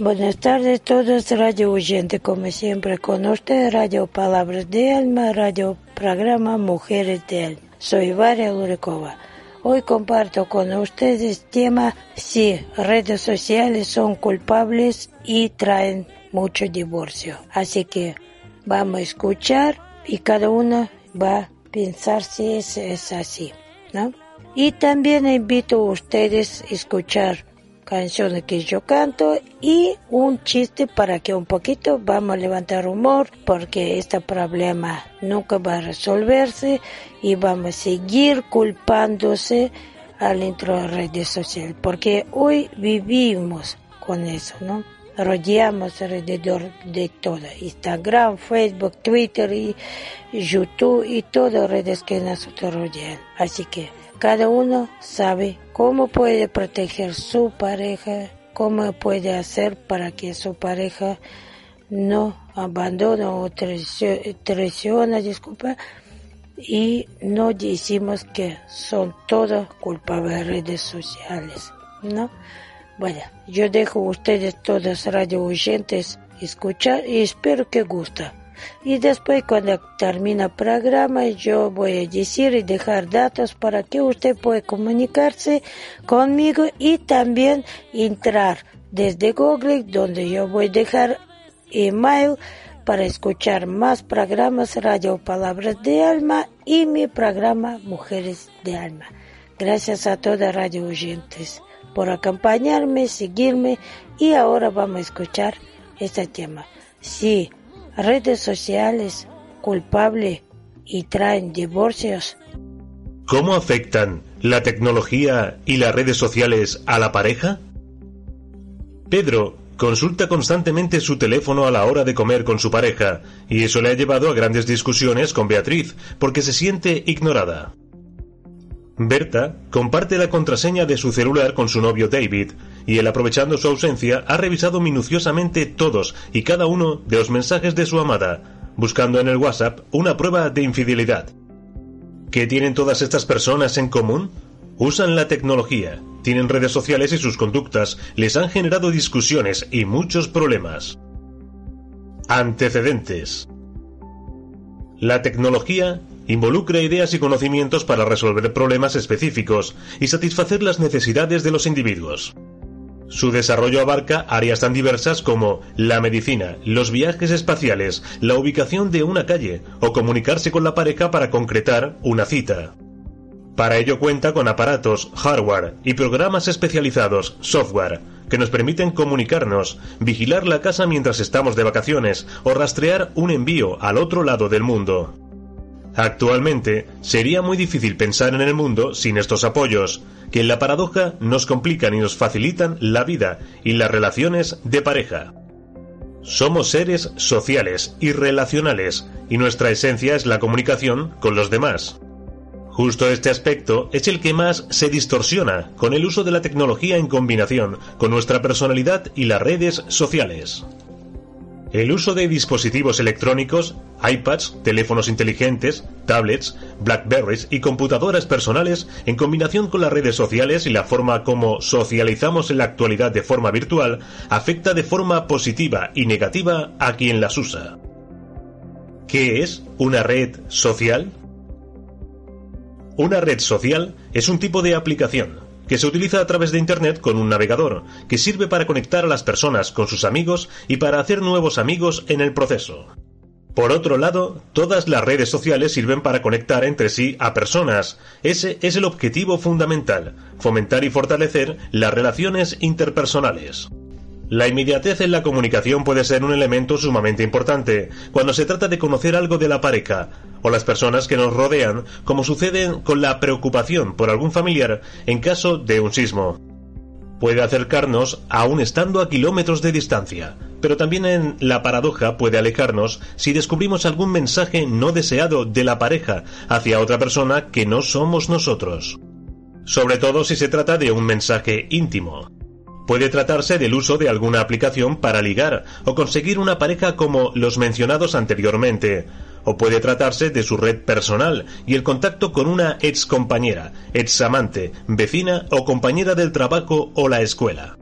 Buenas tardes todos, radio oyente, como siempre con usted, Radio Palabras de Alma, Radio Programa Mujeres de Alma. Soy Varia Lurikova. Hoy comparto con ustedes tema si redes sociales son culpables y traen mucho divorcio. Así que vamos a escuchar y cada uno va a pensar si es, es así, ¿no? Y también invito a ustedes a escuchar canciones que yo canto y un chiste para que un poquito vamos a levantar humor porque este problema nunca va a resolverse y vamos a seguir culpándose al dentro de redes sociales porque hoy vivimos con eso, ¿no? rodeamos alrededor de todo, Instagram, Facebook, Twitter y YouTube y todas redes que nos rodean. Así que cada uno sabe cómo puede proteger su pareja, cómo puede hacer para que su pareja no abandone o traiciona, disculpa, y no decimos que son todas culpables de redes sociales, ¿no? Bueno, yo dejo a ustedes todos radio oyentes escuchar y espero que guste. Y después cuando termina el programa yo voy a decir y dejar datos para que usted pueda comunicarse conmigo y también entrar desde Google donde yo voy a dejar email para escuchar más programas Radio Palabras de Alma y mi programa Mujeres de Alma. Gracias a todas radio oyentes por acompañarme, seguirme y ahora vamos a escuchar este tema. Sí, redes sociales culpable y traen divorcios. ¿Cómo afectan la tecnología y las redes sociales a la pareja? Pedro consulta constantemente su teléfono a la hora de comer con su pareja, y eso le ha llevado a grandes discusiones con Beatriz, porque se siente ignorada. Berta comparte la contraseña de su celular con su novio David, y él aprovechando su ausencia ha revisado minuciosamente todos y cada uno de los mensajes de su amada, buscando en el WhatsApp una prueba de infidelidad. ¿Qué tienen todas estas personas en común? Usan la tecnología, tienen redes sociales y sus conductas les han generado discusiones y muchos problemas. Antecedentes. La tecnología involucra ideas y conocimientos para resolver problemas específicos y satisfacer las necesidades de los individuos. Su desarrollo abarca áreas tan diversas como la medicina, los viajes espaciales, la ubicación de una calle o comunicarse con la pareja para concretar una cita. Para ello cuenta con aparatos, hardware y programas especializados, software, que nos permiten comunicarnos, vigilar la casa mientras estamos de vacaciones o rastrear un envío al otro lado del mundo. Actualmente sería muy difícil pensar en el mundo sin estos apoyos, que en la paradoja nos complican y nos facilitan la vida y las relaciones de pareja. Somos seres sociales y relacionales, y nuestra esencia es la comunicación con los demás. Justo este aspecto es el que más se distorsiona con el uso de la tecnología en combinación con nuestra personalidad y las redes sociales. El uso de dispositivos electrónicos, iPads, teléfonos inteligentes, tablets, Blackberries y computadoras personales, en combinación con las redes sociales y la forma como socializamos en la actualidad de forma virtual, afecta de forma positiva y negativa a quien las usa. ¿Qué es una red social? Una red social es un tipo de aplicación que se utiliza a través de Internet con un navegador, que sirve para conectar a las personas con sus amigos y para hacer nuevos amigos en el proceso. Por otro lado, todas las redes sociales sirven para conectar entre sí a personas. Ese es el objetivo fundamental, fomentar y fortalecer las relaciones interpersonales. La inmediatez en la comunicación puede ser un elemento sumamente importante cuando se trata de conocer algo de la pareja o las personas que nos rodean, como sucede con la preocupación por algún familiar en caso de un sismo. Puede acercarnos aún estando a kilómetros de distancia, pero también en la paradoja puede alejarnos si descubrimos algún mensaje no deseado de la pareja hacia otra persona que no somos nosotros. Sobre todo si se trata de un mensaje íntimo. Puede tratarse del uso de alguna aplicación para ligar o conseguir una pareja como los mencionados anteriormente, o puede tratarse de su red personal y el contacto con una ex compañera, ex amante, vecina o compañera del trabajo o la escuela.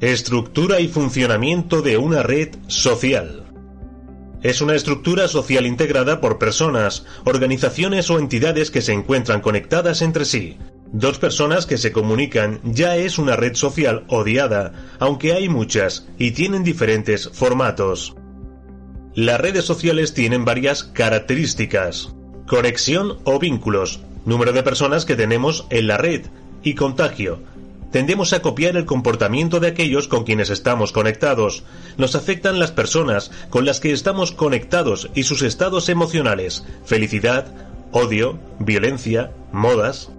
Estructura y funcionamiento de una red social. Es una estructura social integrada por personas, organizaciones o entidades que se encuentran conectadas entre sí. Dos personas que se comunican ya es una red social odiada, aunque hay muchas y tienen diferentes formatos. Las redes sociales tienen varias características. Conexión o vínculos, número de personas que tenemos en la red y contagio, Tendemos a copiar el comportamiento de aquellos con quienes estamos conectados. Nos afectan las personas con las que estamos conectados y sus estados emocionales, felicidad, odio, violencia, modas.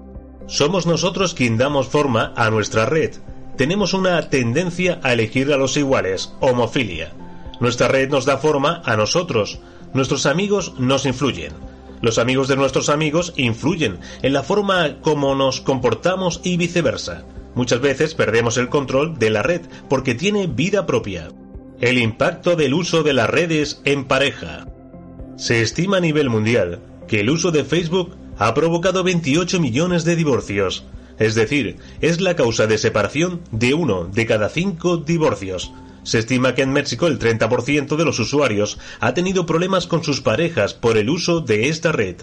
Somos nosotros quien damos forma a nuestra red. Tenemos una tendencia a elegir a los iguales, homofilia. Nuestra red nos da forma a nosotros. Nuestros amigos nos influyen. Los amigos de nuestros amigos influyen en la forma como nos comportamos y viceversa. Muchas veces perdemos el control de la red porque tiene vida propia. El impacto del uso de las redes en pareja. Se estima a nivel mundial que el uso de Facebook ha provocado 28 millones de divorcios. Es decir, es la causa de separación de uno de cada cinco divorcios. Se estima que en México el 30% de los usuarios ha tenido problemas con sus parejas por el uso de esta red.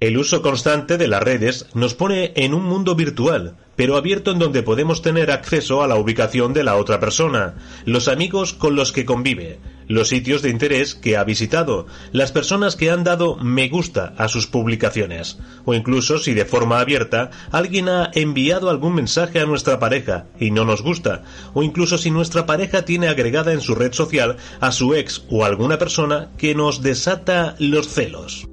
El uso constante de las redes nos pone en un mundo virtual, pero abierto en donde podemos tener acceso a la ubicación de la otra persona, los amigos con los que convive, los sitios de interés que ha visitado, las personas que han dado me gusta a sus publicaciones, o incluso si de forma abierta alguien ha enviado algún mensaje a nuestra pareja y no nos gusta, o incluso si nuestra pareja tiene agregada en su red social a su ex o alguna persona que nos desata los celos.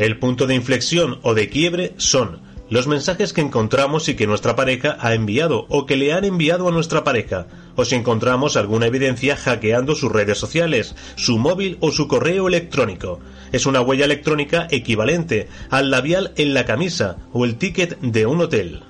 El punto de inflexión o de quiebre son los mensajes que encontramos y que nuestra pareja ha enviado o que le han enviado a nuestra pareja, o si encontramos alguna evidencia hackeando sus redes sociales, su móvil o su correo electrónico. Es una huella electrónica equivalente al labial en la camisa o el ticket de un hotel.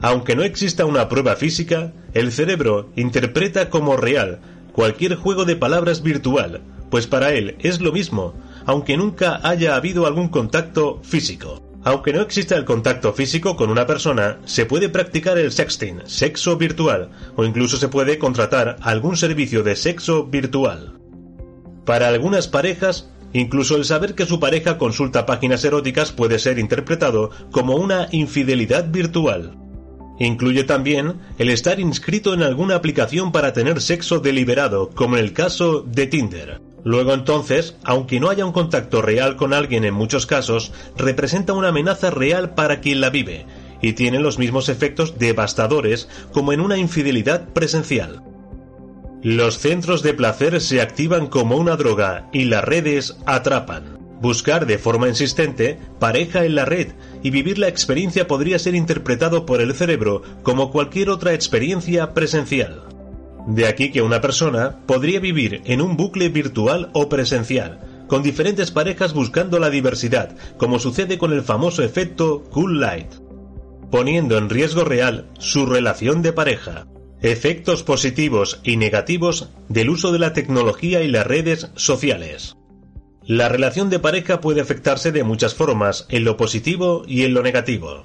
Aunque no exista una prueba física, el cerebro interpreta como real cualquier juego de palabras virtual, pues para él es lo mismo, aunque nunca haya habido algún contacto físico. Aunque no exista el contacto físico con una persona, se puede practicar el sexting, sexo virtual, o incluso se puede contratar algún servicio de sexo virtual. Para algunas parejas, incluso el saber que su pareja consulta páginas eróticas puede ser interpretado como una infidelidad virtual. Incluye también el estar inscrito en alguna aplicación para tener sexo deliberado, como en el caso de Tinder. Luego entonces, aunque no haya un contacto real con alguien en muchos casos, representa una amenaza real para quien la vive, y tiene los mismos efectos devastadores como en una infidelidad presencial. Los centros de placer se activan como una droga y las redes atrapan. Buscar de forma insistente pareja en la red y vivir la experiencia podría ser interpretado por el cerebro como cualquier otra experiencia presencial. De aquí que una persona podría vivir en un bucle virtual o presencial, con diferentes parejas buscando la diversidad, como sucede con el famoso efecto Cool Light, poniendo en riesgo real su relación de pareja. Efectos positivos y negativos del uso de la tecnología y las redes sociales. La relación de pareja puede afectarse de muchas formas, en lo positivo y en lo negativo.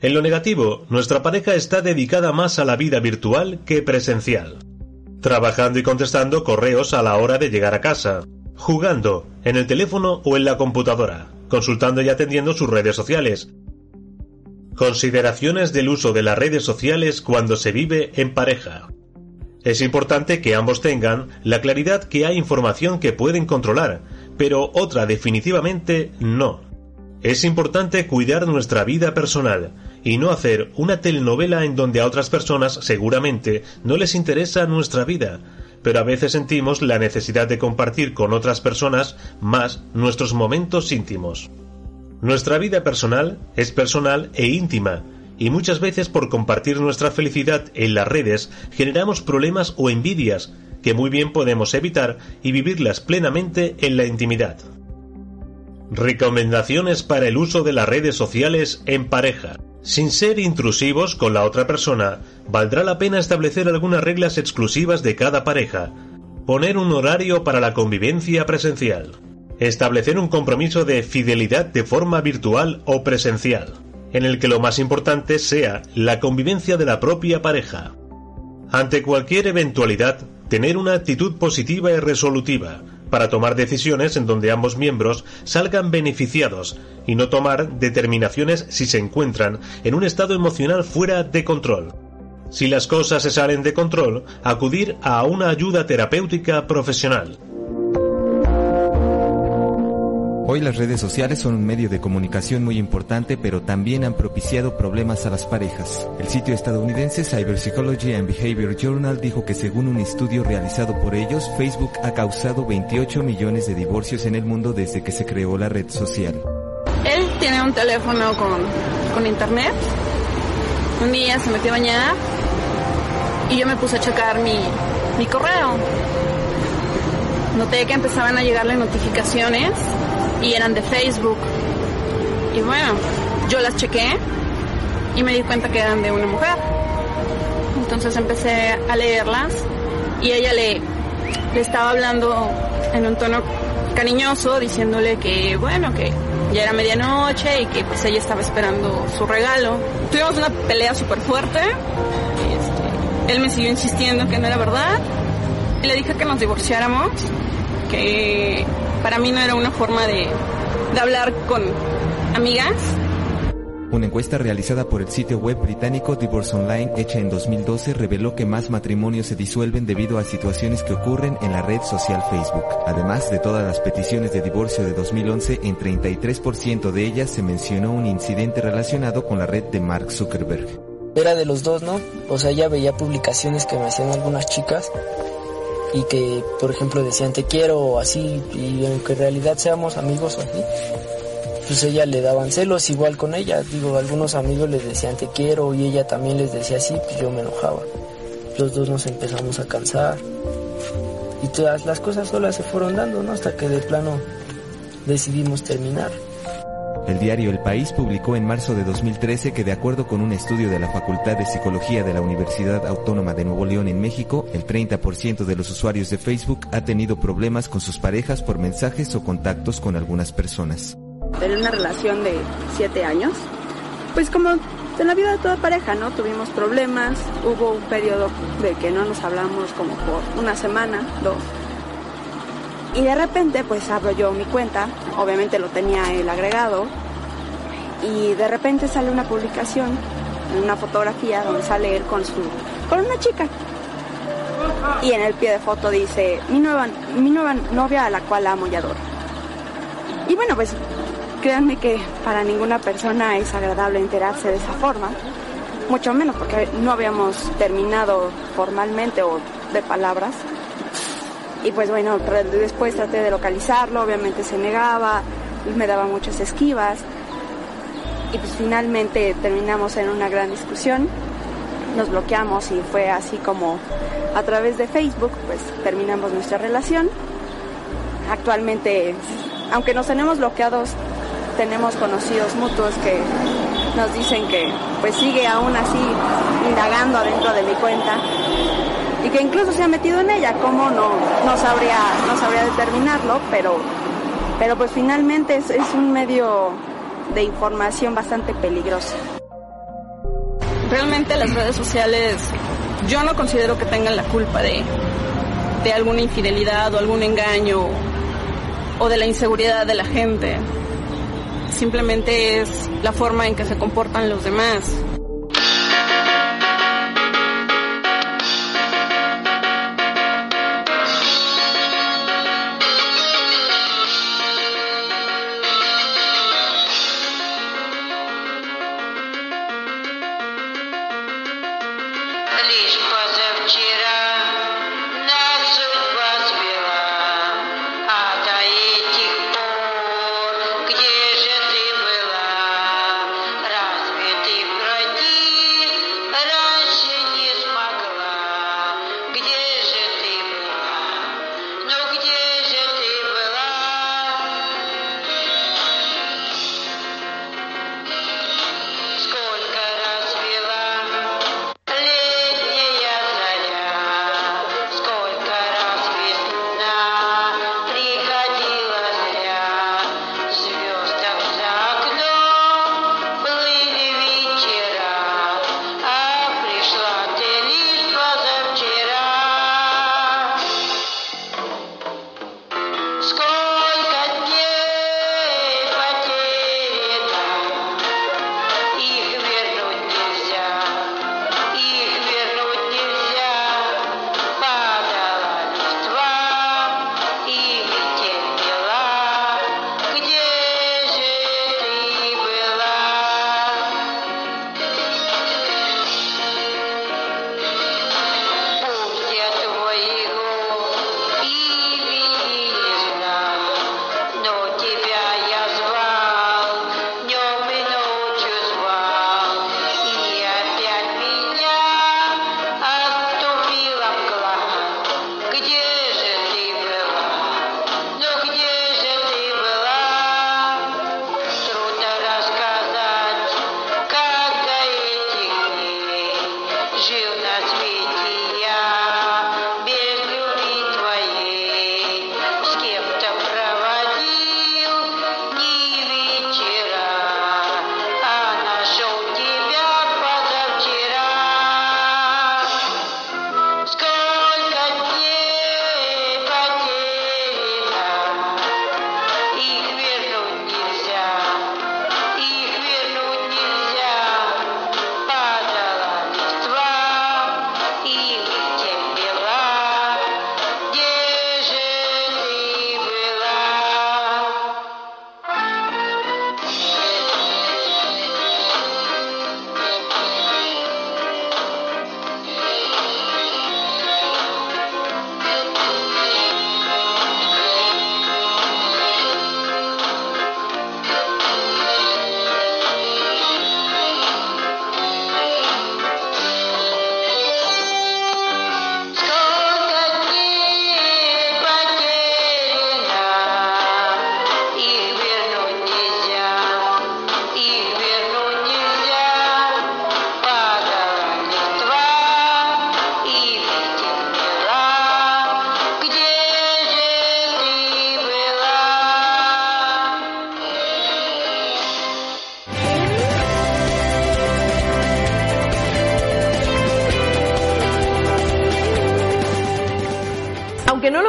En lo negativo, nuestra pareja está dedicada más a la vida virtual que presencial trabajando y contestando correos a la hora de llegar a casa, jugando en el teléfono o en la computadora, consultando y atendiendo sus redes sociales. Consideraciones del uso de las redes sociales cuando se vive en pareja. Es importante que ambos tengan la claridad que hay información que pueden controlar, pero otra definitivamente no. Es importante cuidar nuestra vida personal y no hacer una telenovela en donde a otras personas seguramente no les interesa nuestra vida, pero a veces sentimos la necesidad de compartir con otras personas más nuestros momentos íntimos. Nuestra vida personal es personal e íntima, y muchas veces por compartir nuestra felicidad en las redes generamos problemas o envidias que muy bien podemos evitar y vivirlas plenamente en la intimidad. Recomendaciones para el uso de las redes sociales en pareja. Sin ser intrusivos con la otra persona, valdrá la pena establecer algunas reglas exclusivas de cada pareja. Poner un horario para la convivencia presencial. Establecer un compromiso de fidelidad de forma virtual o presencial, en el que lo más importante sea la convivencia de la propia pareja. Ante cualquier eventualidad, tener una actitud positiva y resolutiva, para tomar decisiones en donde ambos miembros salgan beneficiados y no tomar determinaciones si se encuentran en un estado emocional fuera de control. Si las cosas se salen de control, acudir a una ayuda terapéutica profesional. Hoy las redes sociales son un medio de comunicación muy importante, pero también han propiciado problemas a las parejas. El sitio estadounidense Cyber Psychology and Behavior Journal dijo que según un estudio realizado por ellos, Facebook ha causado 28 millones de divorcios en el mundo desde que se creó la red social. Él tiene un teléfono con, con internet. Un día se metió a bañar y yo me puse a checar mi, mi correo. Noté que empezaban a llegarle notificaciones y eran de Facebook. Y bueno, yo las chequé y me di cuenta que eran de una mujer. Entonces empecé a leerlas y ella le, le estaba hablando en un tono cariñoso, diciéndole que bueno, que ya era medianoche y que pues ella estaba esperando su regalo. Tuvimos una pelea súper fuerte. Este, él me siguió insistiendo que no era verdad. Y le dije que nos divorciáramos, que para mí no era una forma de, de hablar con amigas. Una encuesta realizada por el sitio web británico Divorce Online hecha en 2012 reveló que más matrimonios se disuelven debido a situaciones que ocurren en la red social Facebook. Además de todas las peticiones de divorcio de 2011, en 33% de ellas se mencionó un incidente relacionado con la red de Mark Zuckerberg. Era de los dos, ¿no? O sea, ya veía publicaciones que me hacían algunas chicas y que, por ejemplo, decían te quiero o así, y aunque en realidad seamos amigos o así, pues ella le daban celos igual con ella. Digo, algunos amigos les decían te quiero y ella también les decía así, pues yo me enojaba. Los dos nos empezamos a cansar y todas las cosas solas se fueron dando, ¿no? Hasta que de plano decidimos terminar. El diario El País publicó en marzo de 2013 que de acuerdo con un estudio de la Facultad de Psicología de la Universidad Autónoma de Nuevo León en México, el 30% de los usuarios de Facebook ha tenido problemas con sus parejas por mensajes o contactos con algunas personas. Tenía una relación de siete años. Pues como en la vida de toda pareja, ¿no? Tuvimos problemas, hubo un periodo de que no nos hablamos como por una semana, dos. Y de repente pues abro yo mi cuenta, obviamente lo tenía él agregado, y de repente sale una publicación, una fotografía donde sale él con su, con una chica. Y en el pie de foto dice, mi nueva, mi nueva novia a la cual amo y adoro. Y bueno, pues créanme que para ninguna persona es agradable enterarse de esa forma, mucho menos porque no habíamos terminado formalmente o de palabras. Y pues bueno, después traté de localizarlo, obviamente se negaba, me daba muchas esquivas. Y pues finalmente terminamos en una gran discusión, nos bloqueamos y fue así como a través de Facebook pues terminamos nuestra relación. Actualmente, aunque nos tenemos bloqueados, tenemos conocidos mutuos que nos dicen que pues sigue aún así indagando adentro de mi cuenta y que incluso se ha metido en ella, como no, no sabría, no sabría determinarlo, pero, pero pues finalmente es, es un medio de información bastante peligroso. Realmente las redes sociales yo no considero que tengan la culpa de, de alguna infidelidad o algún engaño o de la inseguridad de la gente. Simplemente es la forma en que se comportan los demás.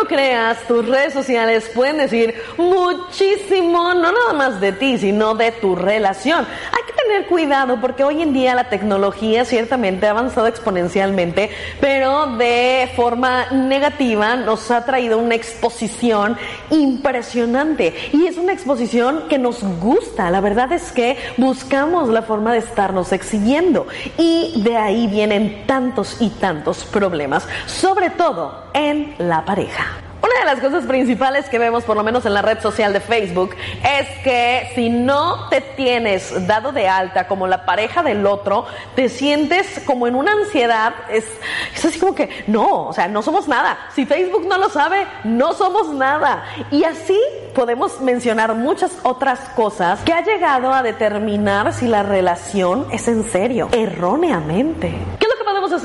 Creas, tus redes sociales pueden decir muchísimo, no nada más de ti, sino de tu relación. Tener cuidado porque hoy en día la tecnología ciertamente ha avanzado exponencialmente, pero de forma negativa nos ha traído una exposición impresionante. Y es una exposición que nos gusta. La verdad es que buscamos la forma de estarnos exhibiendo. Y de ahí vienen tantos y tantos problemas, sobre todo en la pareja. Una de las cosas principales que vemos, por lo menos en la red social de Facebook, es que si no te tienes dado de alta como la pareja del otro, te sientes como en una ansiedad. Es, así como que, no, o sea, no somos nada. Si Facebook no lo sabe, no somos nada. Y así podemos mencionar muchas otras cosas que ha llegado a determinar si la relación es en serio, erróneamente.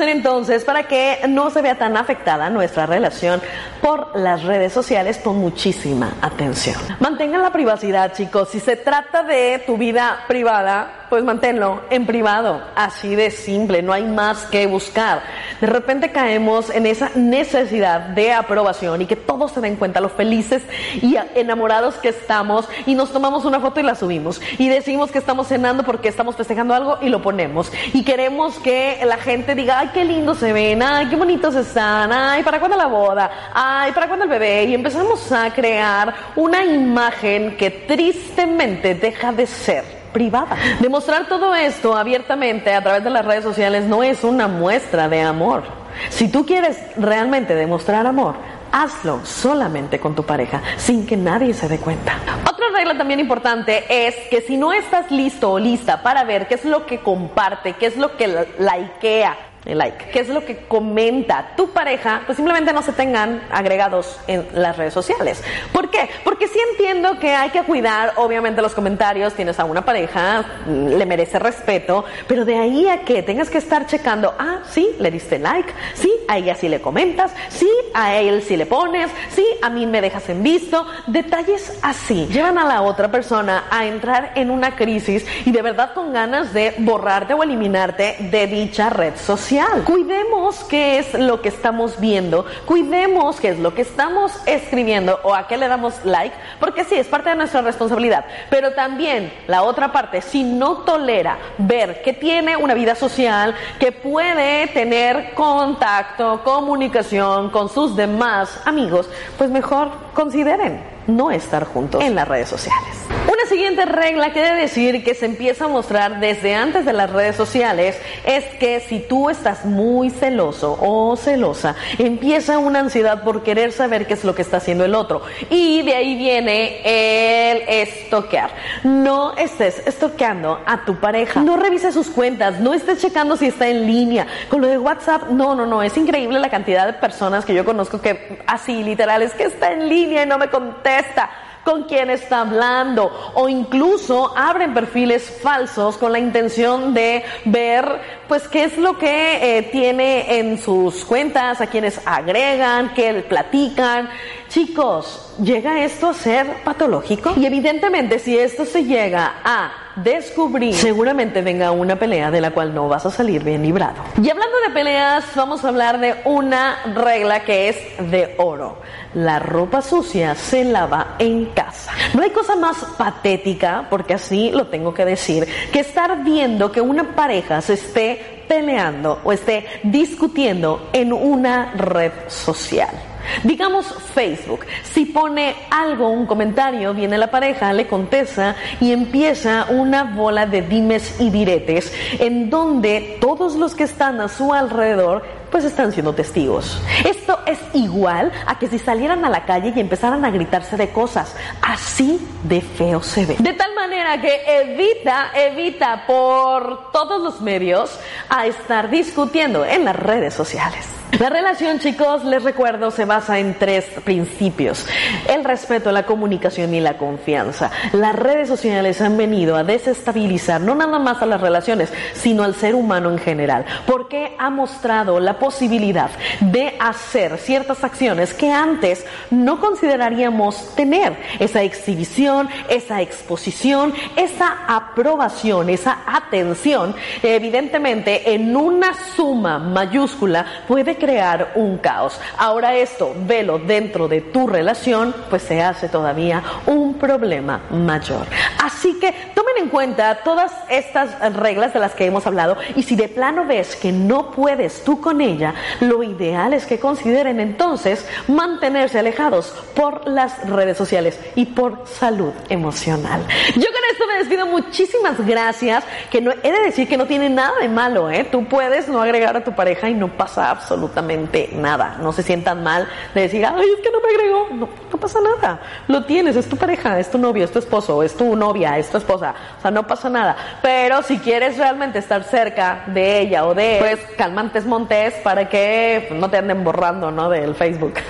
¿Qué es lo que podemos hacer entonces para que no se vea tan afectada nuestra relación por las redes sociales con muchísima atención? Mantengan la privacidad, chicos. Si se trata de tu vida privada, pues manténlo en privado. Así de simple, no hay más que buscar. De repente caemos en esa necesidad de aprobación y que todos se den cuenta lo felices y enamorados que estamos y nos tomamos una foto y la subimos y decimos que estamos cenando porque estamos festejando algo y lo ponemos y queremos que la gente diga, ay, qué lindo se ven, ay, qué bonitos están, ay, ¿para cuándo la boda? Ay, ¿para cuándo el bebé? Y empezamos a crear una imagen que tristemente deja de ser privada. Demostrar todo esto abiertamente a través de las redes sociales no es una muestra de amor. Si tú quieres realmente demostrar amor, hazlo solamente con tu pareja, sin que nadie se dé cuenta. Otra regla también importante es que si no estás listo o lista para ver qué es lo que comparte, qué es lo que likea, el like. ¿Qué es lo que comenta tu pareja? Pues simplemente no se tengan agregados en las redes sociales. ¿Por qué? Porque sí entiendo que hay que cuidar, obviamente, los comentarios. Tienes a una pareja, le merece respeto, pero de ahí a que tengas que estar checando, ah, sí, le diste like, sí, a ella sí le comentas, sí, a él sí le pones, sí, a mí me dejas en visto. Detalles así llevan a la otra persona a entrar en una crisis y de verdad con ganas de borrarte o eliminarte de dicha red social. Cuidemos qué es lo que estamos viendo, cuidemos qué es lo que estamos escribiendo o a qué le damos like, porque sí, es parte de nuestra responsabilidad. Pero también la otra parte, si no tolera ver que tiene una vida social, que puede tener contacto, comunicación con sus demás amigos, pues mejor consideren no estar juntos en las redes sociales. Una siguiente regla que debe decir que se empieza a mostrar desde antes de las redes sociales es que si tú estás muy celoso o celosa, empieza una ansiedad por querer saber qué es lo que está haciendo el otro. Y de ahí viene el estoquear. No estés estoqueando a tu pareja. No revises sus cuentas. No estés checando si está en línea. Con lo de WhatsApp, no, no, no. Es increíble la cantidad de personas que yo conozco que así, literal, es que está en línea y no me contesta con quién está hablando o incluso abren perfiles falsos con la intención de ver pues qué es lo que eh, tiene en sus cuentas, a quienes agregan, qué platican. Chicos, ¿llega esto a ser patológico? Y evidentemente si esto se llega a descubrir, seguramente venga una pelea de la cual no vas a salir bien librado. Y hablando de peleas, vamos a hablar de una regla que es de oro. La ropa sucia se lava en casa. No hay cosa más patética, porque así lo tengo que decir, que estar viendo que una pareja se esté peleando o esté discutiendo en una red social. Digamos Facebook, si pone algo, un comentario, viene la pareja, le contesta y empieza una bola de dimes y diretes en donde todos los que están a su alrededor pues están siendo testigos. Esto es igual a que si salieran a la calle y empezaran a gritarse de cosas. Así de feo se ve. De tal manera que evita, evita por todos los medios a estar discutiendo en las redes sociales. La relación, chicos, les recuerdo, se basa en tres principios. El respeto, la comunicación y la confianza. Las redes sociales han venido a desestabilizar no nada más a las relaciones, sino al ser humano en general, porque ha mostrado la posibilidad de hacer ciertas acciones que antes no consideraríamos tener. Esa exhibición, esa exposición, esa aprobación, esa atención, evidentemente en una suma mayúscula puede crear un caos. Ahora esto, velo dentro de tu relación, pues se hace todavía un problema mayor. Así que tomen en cuenta todas estas reglas de las que hemos hablado y si de plano ves que no puedes tú con ella, lo ideal es que consideren entonces mantenerse alejados por las redes sociales y por salud emocional. Yo con esto me despido, muchísimas gracias, que no, he de decir que no tiene nada de malo, ¿eh? Tú puedes no agregar a tu pareja y no pasa absolutamente nada, no se sientan mal de decir, ay, es que no me agregó, no, no pasa nada, lo tienes, es tu pareja, es tu novio, es tu esposo, es tu novia, es tu esposa, o sea, no pasa nada, pero si quieres realmente estar cerca de ella o de él, pues calmantes montes para que no te anden borrando, ¿no? Del Facebook.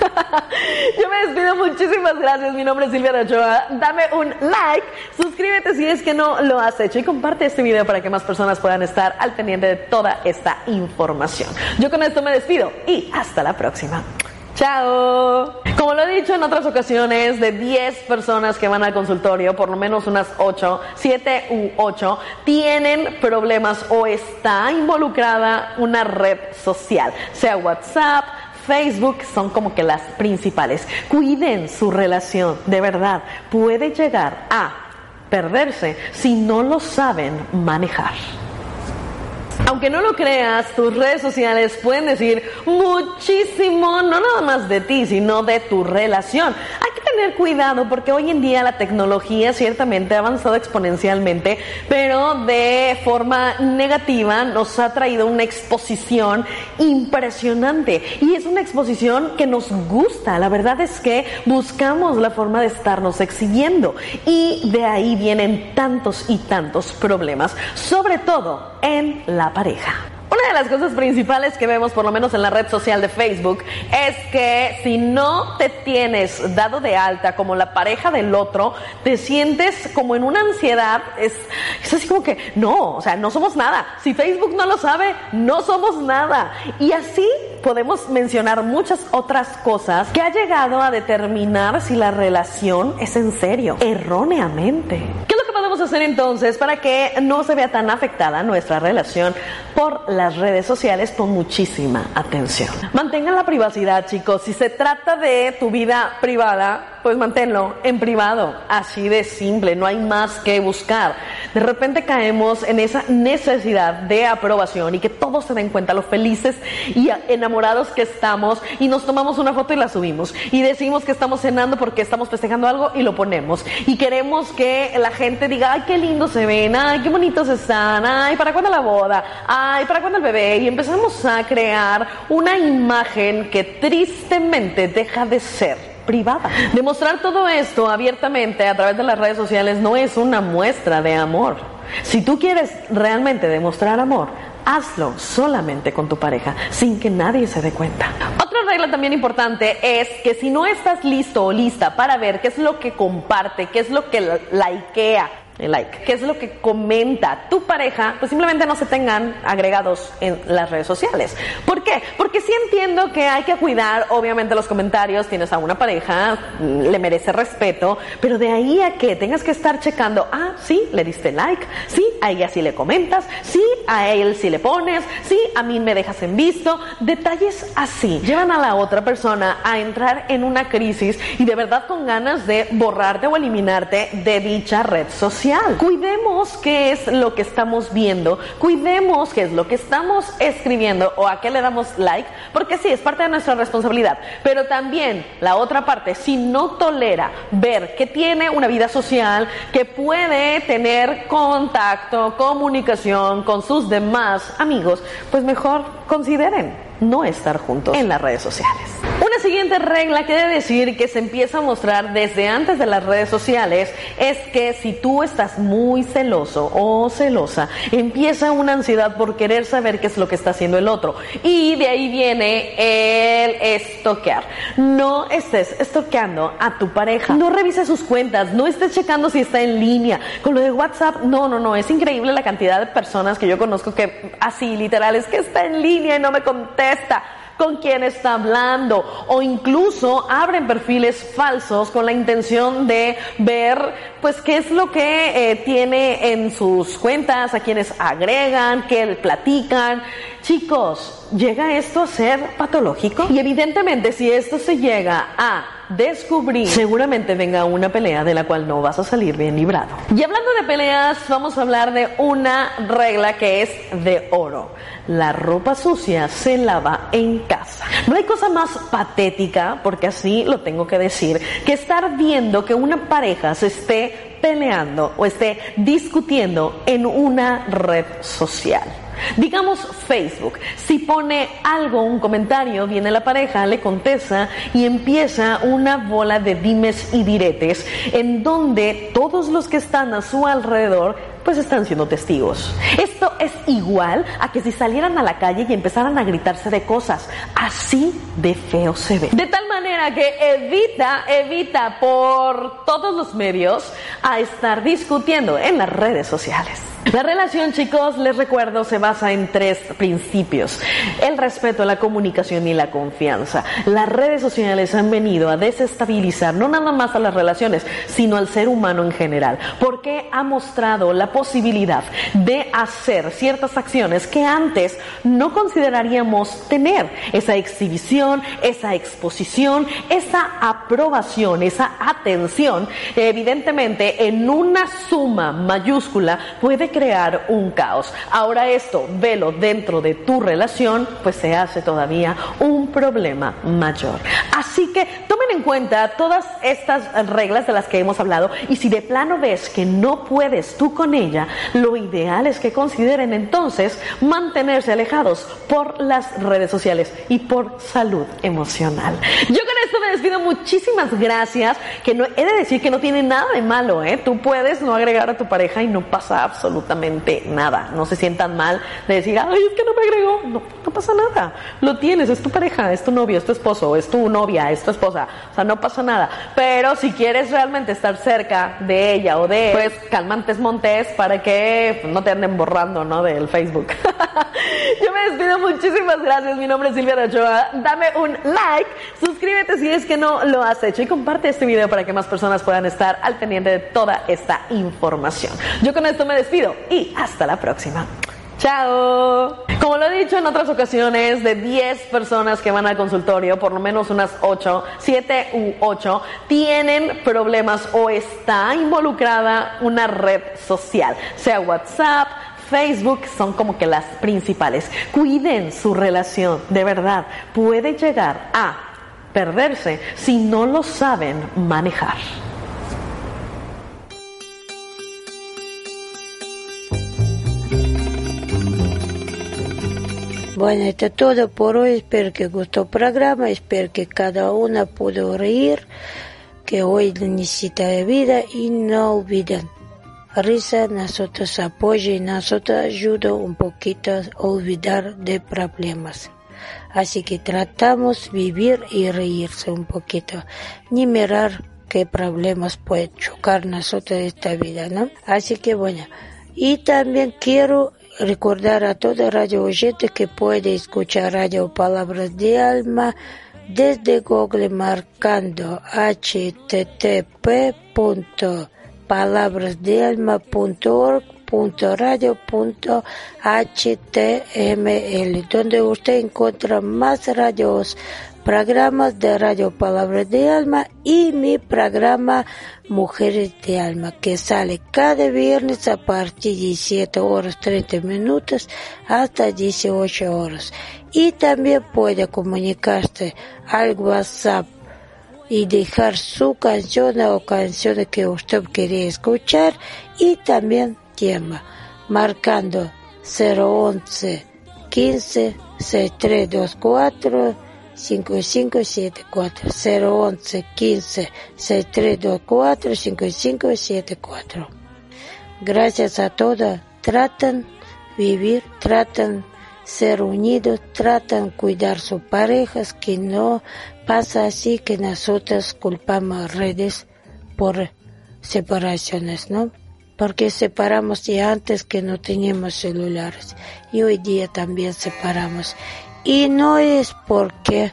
Yo me despido, muchísimas gracias. Mi nombre es Silvia Ochoa. Dame un like, suscríbete si es que no lo has hecho y comparte este video para que más personas puedan estar al pendiente de toda esta información. Yo con esto me despido y hasta la próxima. Chao. Como lo he dicho en otras ocasiones, de 10 personas que van al consultorio, por lo menos unas 8, 7 u 8, tienen problemas o está involucrada una red social, sea WhatsApp, Facebook son como que las principales. Cuiden su relación, de verdad. Puede llegar a perderse si no lo saben manejar. Aunque no lo creas, tus redes sociales pueden decir muchísimo, no nada más de ti, sino de tu relación. Hay que tener cuidado porque hoy en día la tecnología ciertamente ha avanzado exponencialmente, pero de forma negativa nos ha traído una exposición impresionante. Y es una exposición que nos gusta. La verdad es que buscamos la forma de estarnos exhibiendo. Y de ahí vienen tantos y tantos problemas, sobre todo en la pareja. Una de las cosas principales que vemos, por lo menos en la red social de Facebook, es que si no te tienes dado de alta como la pareja del otro, te sientes como en una ansiedad. Es, así como que, no, o sea, no somos nada. Si Facebook no lo sabe, no somos nada. Y así podemos mencionar muchas otras cosas que ha llegado a determinar si la relación es en serio, erróneamente. Hacer entonces para que no se vea tan afectada nuestra relación por las redes sociales con muchísima atención? Mantengan la privacidad, chicos. Si se trata de tu vida privada, pues manténlo en privado. Así de simple, no hay más que buscar. De repente caemos en esa necesidad de aprobación y que todos se den cuenta lo felices y enamorados que estamos y nos tomamos una foto y la subimos y decimos que estamos cenando porque estamos festejando algo y lo ponemos y queremos que la gente diga, ay, qué lindo se ven, ay, qué bonitos están, ay, ¿para cuándo la boda? Ay, ¿para cuándo el bebé? Y empezamos a crear una imagen que tristemente deja de ser privada. Demostrar todo esto abiertamente a través de las redes sociales no es una muestra de amor. Si tú quieres realmente demostrar amor, hazlo solamente con tu pareja, sin que nadie se dé cuenta. Otra regla también importante es que si no estás listo o lista para ver qué es lo que comparte, qué es lo que likea, like, qué es lo que comenta tu pareja, pues simplemente no se tengan agregados en las redes sociales. ¿Por qué? Porque sí entiendo que hay que cuidar, obviamente, los comentarios, tienes a una pareja, le merece respeto, pero de ahí a que tengas que estar checando, ah, sí, le diste like, sí, a ella sí le comentas, sí, a él sí le pones, sí, a mí me dejas en visto, detalles así llevan a la otra persona a entrar en una crisis y de verdad con ganas de borrarte o eliminarte de dicha red social. Cuidemos qué es lo que estamos viendo, cuidemos qué es lo que estamos escribiendo o a qué le damos like, porque sí, es parte de nuestra responsabilidad. Pero también la otra parte, si no tolera ver que tiene una vida social, que puede tener contacto, comunicación con sus demás amigos, pues mejor consideren no estar juntos en las redes sociales. Siguiente regla que debe decir que se empieza a mostrar desde antes de las redes sociales es que si tú estás muy celoso o celosa, empieza una ansiedad por querer saber qué es lo que está haciendo el otro. Y de ahí viene el estoquear. No estés estoqueando a tu pareja. No revises sus cuentas. No estés checando si está en línea. Con lo de WhatsApp, no, no, no. Es increíble la cantidad de personas que yo conozco que así literal es que está en línea y no me contesta con quién está hablando o incluso abren perfiles falsos con la intención de ver pues qué es lo que eh, tiene en sus cuentas, a quienes agregan, qué platican Chicos, ¿llega esto a ser patológico? Y evidentemente si esto se llega a descubrir, seguramente venga una pelea de la cual no vas a salir bien librado. Y hablando de peleas, vamos a hablar de una regla que es de oro. La ropa sucia se lava en casa. No hay cosa más patética, porque así lo tengo que decir, que estar viendo que una pareja se esté peleando o esté discutiendo en una red social. Digamos Facebook, si pone algo, un comentario, viene la pareja, le contesta y empieza una bola de dimes y diretes en donde todos los que están a su alrededor pues están siendo testigos. Esto es igual a que si salieran a la calle y empezaran a gritarse de cosas. Así de feo se ve. De tal manera que evita, evita por todos los medios a estar discutiendo en las redes sociales. La relación, chicos, les recuerdo, se basa en tres principios. El respeto, la comunicación y la confianza. Las redes sociales han venido a desestabilizar no nada más a las relaciones, sino al ser humano en general, porque ha mostrado la posibilidad de hacer ciertas acciones que antes no consideraríamos tener. Esa exhibición, esa exposición, esa aprobación, esa atención, evidentemente en una suma mayúscula puede crear un caos. Ahora esto, velo dentro de tu relación, pues se hace todavía un problema mayor. Así que tomen en cuenta todas estas reglas de las que hemos hablado y si de plano ves que no puedes tú con ella, lo ideal es que consideren entonces mantenerse alejados por las redes sociales y por salud emocional. Yo con esto me despido, muchísimas gracias, que no he de decir que no tiene nada de malo, ¿eh? Tú puedes no agregar a tu pareja y no pasa absolutamente nada. No se sientan mal de decir, ay, es que no me agregó. No, no pasa nada. Lo tienes, es tu pareja, es tu novio, es tu esposo, es tu novia, es tu esposa. O sea, no pasa nada. Pero si quieres realmente estar cerca de ella o de él, pues calmantes montes para que no te anden borrando, ¿no? Del Facebook. Yo me despido, muchísimas gracias. Mi nombre es Silvia Ochoa. Dame un like, suscríbete si es que no lo has hecho y comparte este video para que más personas puedan estar al pendiente de toda esta información. Yo con esto me despido y hasta la próxima. Chao. Como lo he dicho en otras ocasiones, de 10 personas que van al consultorio, por lo menos unas 8, 7 u 8, tienen problemas o está involucrada una red social, sea WhatsApp, Facebook son como que las principales. Cuiden su relación, de verdad. Puede llegar a perderse si no lo saben manejar. Bueno, esto es todo por hoy. Espero que gustó el programa. Espero que cada una pudo reír. Que hoy necesita de vida y no olviden. Risa nosotros apoya y nosotros ayuda un poquito a olvidar de problemas. Así que tratamos vivir y reírse un poquito, ni mirar qué problemas puede chocar nosotros esta vida, ¿no? Así que bueno, y también quiero recordar a todo radio oyente que puede escuchar Radio Palabras de Alma desde Google marcando http palabrasdealma.org.radio.html, donde usted encuentra más radios, programas de Radio Palabras de Alma y mi programa Mujeres de Alma, que sale cada viernes a partir de 17 horas 30 minutos hasta 18 horas. Y también puede comunicarse al WhatsApp y dejar su canción o canciones que usted quería escuchar y también tema marcando 011 15 6324 5574 011 15 6324 5574 Gracias a todos. Tratan vivir, tratan ser unidos, tratan cuidar sus parejas, que no pasa así que nosotros culpamos redes por separaciones, ¿no? Porque separamos de antes que no teníamos celulares y hoy día también separamos. Y no es porque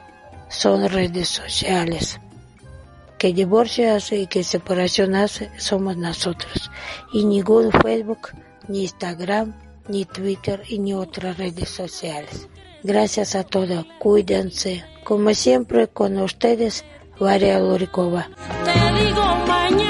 son redes sociales. Que divorcio hace y que separación hace somos nosotros. Y ningún Facebook, ni Instagram, ni Twitter y ni otras redes sociales. Gracias a todos, cuídense. Como siempre con ustedes, Varia Lurikova. Te digo mañana.